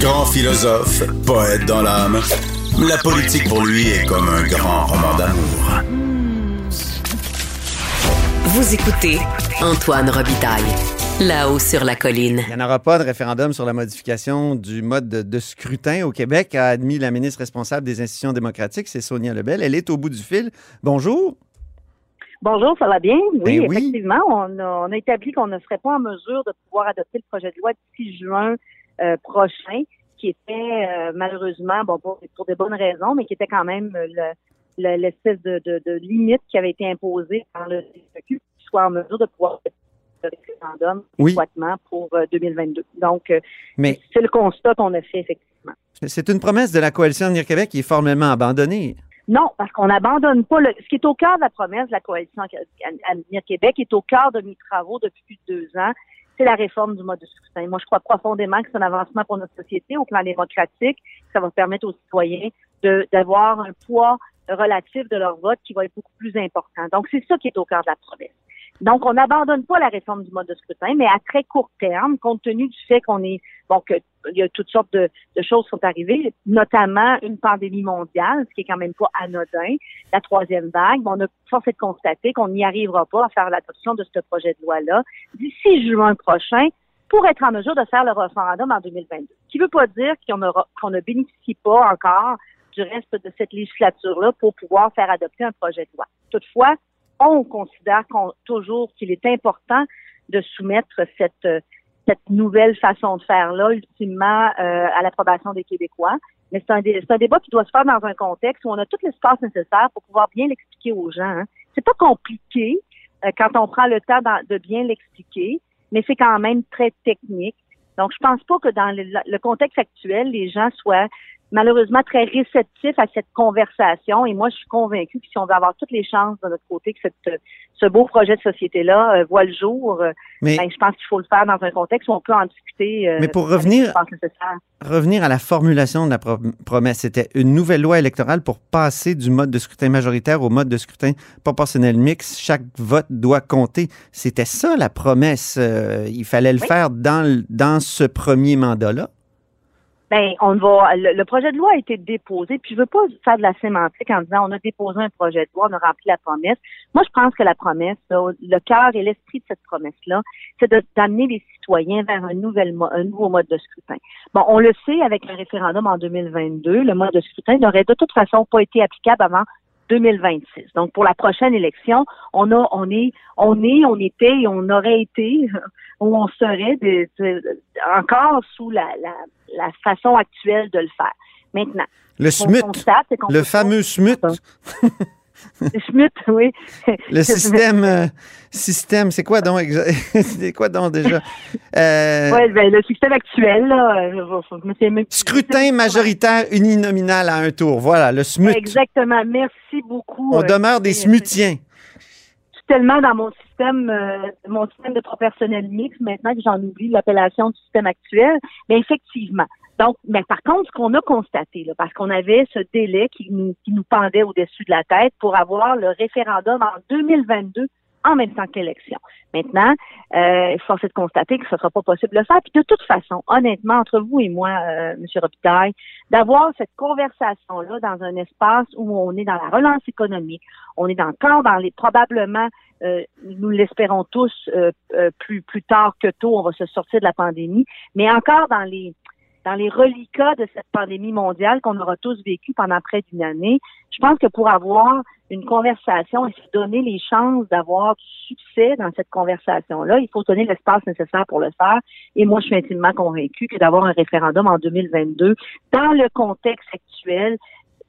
Grand philosophe, poète dans l'âme, la politique pour lui est comme un grand roman d'amour. Vous écoutez Antoine Robitaille, là-haut sur la colline. Il n'y en aura pas de référendum sur la modification du mode de, de scrutin au Québec, a admis la ministre responsable des institutions démocratiques, c'est Sonia Lebel. Elle est au bout du fil. Bonjour. Bonjour, ça va bien? Oui, Ben oui. effectivement, on a, on a établi qu'on ne serait pas en mesure de pouvoir adopter le projet de loi d'ici juin euh, prochain, qui était euh, malheureusement, bon, pour, pour des bonnes raisons, mais qui était quand même euh, le- le- l'espèce de, de, de limite qui avait été imposée par le CQ, qui soit en mesure de pouvoir faire le référendum Oui. pour euh, 2022. Donc, euh, Mais c'est le constat qu'on a fait, effectivement. c'est une promesse de la coalition Avenir Québec qui est formellement abandonnée. Non, parce qu'on n'abandonne pas le. Ce qui est au cœur de la promesse de la coalition Avenir Québec est au cœur de mes travaux depuis plus de deux ans. C'est la réforme du mode de scrutin. Moi, je crois profondément que c'est un avancement pour notre société au plan démocratique. Ça va permettre aux citoyens d'avoir un poids relatif de leur vote qui va être beaucoup plus important. Donc, c'est ça qui est au cœur de la promesse. Donc, on n'abandonne pas la réforme du mode de scrutin, mais à très court terme, compte tenu du fait qu'on est, bon, que il y a toutes sortes de, choses qui sont arrivées, notamment une pandémie mondiale, ce qui est quand même pas anodin, la troisième vague. Bon, on a force est de constater qu'on n'y arrivera pas à faire l'adoption de ce projet de loi-là d'ici juin prochain pour être en mesure de faire le référendum en 2022. Ce qui veut pas dire qu'on qu'on ne bénéficie pas encore du reste de cette législature-là pour pouvoir faire adopter un projet de loi. Toutefois, on considère qu'on- toujours qu'il est important de soumettre cette, euh, cette nouvelle façon de faire-là, ultimement, euh, à l'approbation des Québécois. Mais c'est un, c'est un débat qui doit se faire dans un contexte où on a tout l'espace nécessaire pour pouvoir bien l'expliquer aux gens. Hein. C'est pas compliqué euh, quand on prend le temps de bien l'expliquer, mais c'est quand même très technique. Donc, je pense pas que dans le contexte actuel, les gens soient malheureusement très réceptifs à cette conversation. Et moi, je suis convaincue que si on veut avoir toutes les chances de notre côté que cette, ce beau projet de société-là euh, voit le jour, euh, Mais ben, je pense qu'il faut le faire dans un contexte où on peut en discuter. euh, Mais pour revenir- revenir à la formulation de la pro- promesse, c'était une nouvelle loi électorale pour passer du mode de scrutin majoritaire au mode de scrutin proportionnel mixte. Chaque vote doit compter. C'était ça la promesse. Il fallait le Oui. faire dans, dans ce premier mandat-là. Ben, on va. Le, le projet de loi a été déposé, puis je veux pas faire de la sémantique en disant on a déposé un projet de loi, on a rempli la promesse. Moi, je pense que la promesse, le cœur et l'esprit de cette promesse-là, c'est d'amener les citoyens vers un, nouvel, un nouveau mode de scrutin. Bon, on le sait avec le référendum en 2022, le mode de scrutin n'aurait de toute façon pas été applicable avant 2026. Donc, pour la prochaine élection, on a, on est, on est, on était et on aurait été où on serait de- de- encore sous la, la, la façon actuelle de le faire. Maintenant, Le SMUT, le fameux SMUT, Le oui. système, euh, système, c'est quoi donc, c'est quoi donc déjà? Euh, Ouais, ben, le système actuel, là, je. Scrutin majoritaire uninominal à un tour. Voilà, le SMUT. Exactement. Merci beaucoup. On euh, demeure des smutiens. Je suis tellement dans mon système, mon système de proportionnel mix maintenant que j'en oublie l'appellation du système actuel. Mais effectivement. Donc, mais par contre, ce qu'on a constaté, là, parce qu'on avait ce délai qui nous, qui nous pendait au-dessus de la tête pour avoir le référendum en 2022 en même temps que l'élection. Maintenant, euh, il faut de constater que ce ne sera pas possible de le faire. Puis de toute façon, honnêtement, entre vous et moi, euh, M. Robitaille, d'avoir cette conversation-là dans un espace où on est dans la relance économique, on est encore dans les probablement, euh, nous l'espérons tous, euh, euh, plus plus tard que tôt, on va se sortir de la pandémie, mais encore dans les dans les reliquats de cette pandémie mondiale qu'on aura tous vécu pendant près d'une année, je pense que pour avoir une conversation et se donner les chances d'avoir du succès dans cette conversation-là, il faut donner l'espace nécessaire pour le faire. Et moi, je suis intimement convaincue que d'avoir un référendum en 2022, dans le contexte actuel,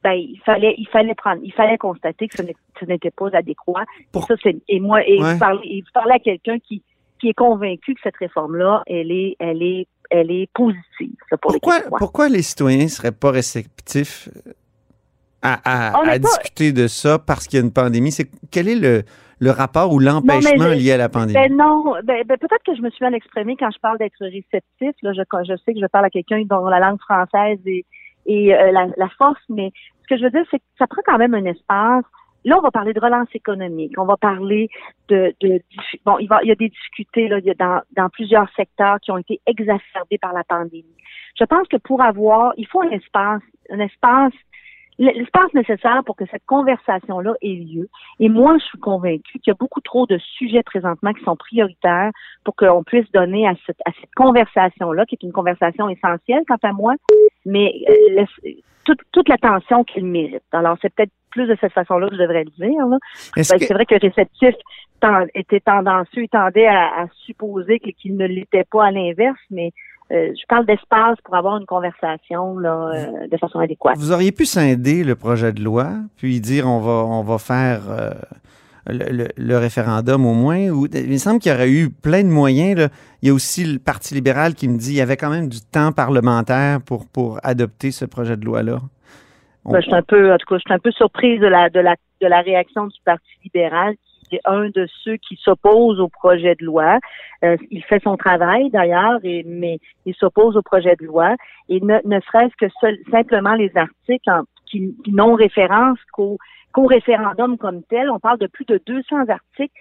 ben, il fallait, il fallait prendre, il fallait constater que ce n'était pas adéquat. Pour- Ça, et moi, et Ouais. vous parlez, et vous parlez à quelqu'un qui, qui est convaincu que cette réforme-là, elle est, elle est, elle est positive là, pour les Pourquoi, Québécois. pourquoi les citoyens ne seraient pas réceptifs à, pas- discuter de ça parce qu'il y a une pandémie? C'est, quel est le, le rapport ou l'empêchement lié à la pandémie? Ben non, ben, ben, peut-être que je me suis mal exprimée quand je parle d'être réceptif. Là, je, je sais que je parle à quelqu'un dont la langue française est, est, euh, la, la force, mais ce que je veux dire, c'est que ça prend quand même un espace Là, on va parler de relance économique. On va parler de, de bon, il, va, il y a des difficultés là, dans, dans plusieurs secteurs qui ont été exacerbés par la pandémie. Je pense que pour avoir, il faut un espace, un espace l'espace nécessaire pour que cette conversation-là ait lieu. Et moi, je suis convaincue qu'il y a beaucoup trop de sujets présentement qui sont prioritaires pour qu'on puisse donner à cette, à cette conversation-là, qui est une conversation essentielle quant à moi, mais euh, toute, toute l'attention qu'il mérite. Alors, c'est peut-être plus de cette façon-là que je devrais le dire. Ben, c'est vrai que le réceptif était tendancieux, il tendait à, à supposer qu'il ne l'était pas à l'inverse, mais euh, je parle d'espace pour avoir une conversation là, euh, de façon adéquate. Vous auriez pu scinder le projet de loi, puis dire on va on va faire euh, le, référendum au moins. Il me semble qu'il y aurait eu plein de moyens. Là. Il y a aussi le Parti libéral qui me dit qu'il y avait quand même du temps parlementaire pour, pour adopter ce projet de loi-là. Ben, je suis un peu, en tout cas, je suis un peu surprise de la, de la, de la réaction du Parti libéral c'est un de ceux qui s'opposent au projet de loi. Euh, il fait son travail d'ailleurs, mais il s'oppose au projet de loi. Et ne, ne serait-ce que simplement les articles qui, n'ont référence qu'au référendum comme tel. On parle de plus de 200 articles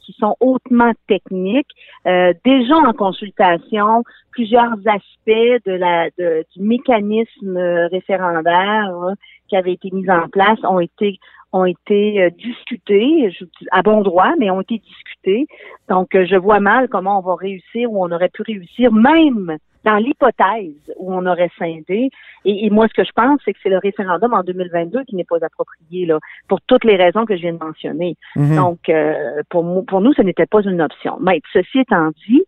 qui sont hautement techniques, euh, déjà en consultation. Plusieurs aspects de la du mécanisme référendaire hein, qui avait été mis en place ont été ont été euh, discutés, à bon droit, mais ont été discutés. Donc, euh, je vois mal comment on va réussir ou on aurait pu réussir, même dans l'hypothèse où on aurait scindé. Et, moi, ce que je pense, c'est que c'est le référendum en 2022 qui n'est pas approprié, là, pour toutes les raisons que je viens de mentionner. Mhm. Donc, euh, pour, pour nous, ce n'était pas une option. Mais ceci étant dit,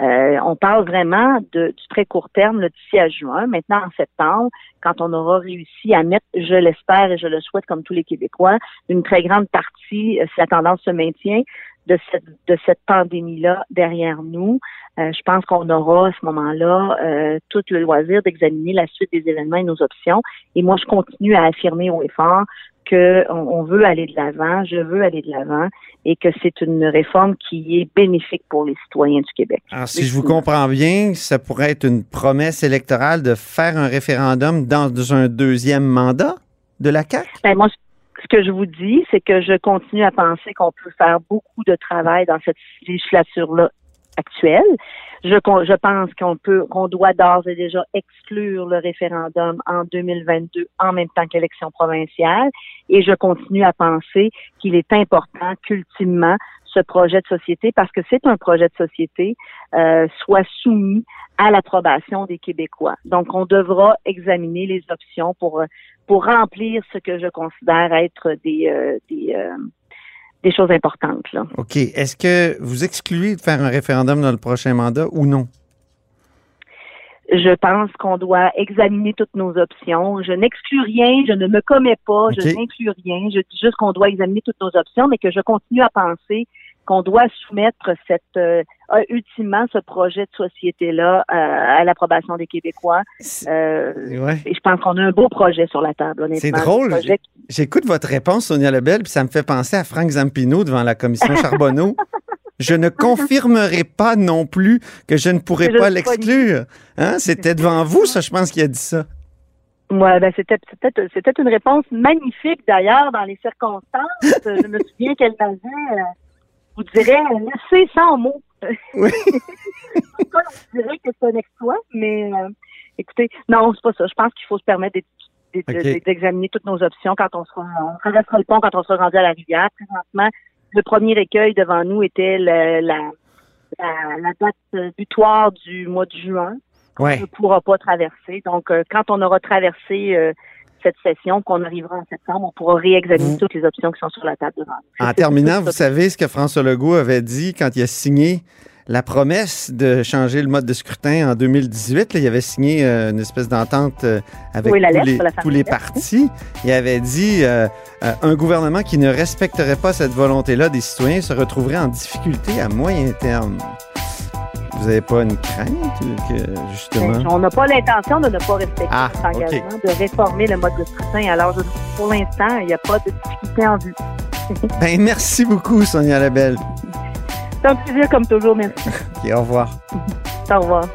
euh, on parle vraiment de, du très court terme, d'ici à juin. Maintenant, en septembre, quand on aura réussi à mettre, je l'espère et je le souhaite comme tous les Québécois, une très grande partie, euh, si la tendance se maintient, de cette, de cette pandémie-là derrière nous, euh, je pense qu'on aura à ce moment-là euh, tout le loisir d'examiner la suite des événements et nos options. Et moi, je continue à affirmer au effort qu'on on veut aller de l'avant, je veux aller de l'avant et que c'est une réforme qui est bénéfique pour les citoyens du Québec. Alors, si je vous comprends bien, ça pourrait être une promesse électorale de faire un référendum dans un deuxième mandat de la CAQ? Ben, moi, ce que je vous dis, c'est que je continue à penser qu'on peut faire beaucoup de travail dans cette législature-là actuelle. Je, pense qu'on peut, qu'on doit d'ores et déjà exclure le référendum en 2022 en même temps qu'élection provinciale. Et je continue à penser qu'il est important qu'ultimement ce projet de société, parce que c'est un projet de société, euh, soit soumis à l'approbation des Québécois. Donc, on devra examiner les options pour pour remplir ce que je considère être des euh, des, euh, des choses importantes. Là. OK. Est-ce que vous excluez de faire un référendum dans le prochain mandat ou non? Je pense qu'on doit examiner toutes nos options. Je n'exclus rien, je ne me commets pas, je n'inclus rien. Je dis juste qu'on doit examiner toutes nos options, mais que je continue à penser qu'on doit soumettre cette euh, ultimement ce projet de société-là euh, à l'approbation des Québécois. Euh, Et je pense qu'on a un beau projet sur la table, C'est drôle. J'écoute votre réponse, Sonia Lebel, puis ça me fait penser à Franck Zampino devant la commission Charbonneau. je ne confirmerai pas non plus que je ne pourrai pas l'exclure. Hein? C'était devant vous, ça, je pense, qu'il a dit ça. Ouais, ben c'était c'était une réponse magnifique d'ailleurs dans les circonstances. je me souviens qu'elle m'avait vous direz laissez sans mots. Oui. on dirait que c'est un exploit, mais euh, écoutez, non, c'est pas ça. Je pense qu'il faut se permettre d'examiner toutes nos options quand on sera, on traversera le pont quand on sera rendu à la rivière. Présentement, le premier écueil devant nous était la, la, la, date butoir du mois de juin. Ouais. Ne pourra pas traverser. Donc, euh, quand on aura traversé euh, cette session, qu'on arrivera en septembre, on pourra réexaminer toutes les options qui sont sur la table devant nous. En terminant, vous savez ce que François Legault avait dit quand il a signé la promesse de changer le mode de scrutin en 2018. il avait signé euh, une espèce d'entente euh, avec tous, les, partis. Il avait dit euh, un gouvernement qui ne respecterait pas cette volonté-là des citoyens se retrouverait en difficulté à moyen terme. Vous n'avez pas une crainte que, justement? Ben, on n'a pas l'intention de ne pas respecter ah, cet engagement, de réformer le mode de scrutin. Alors, pour l'instant, il n'y a pas de difficulté en vue. ben, merci beaucoup, Sonia Labelle. C'est un plaisir comme toujours, merci. au revoir. au revoir.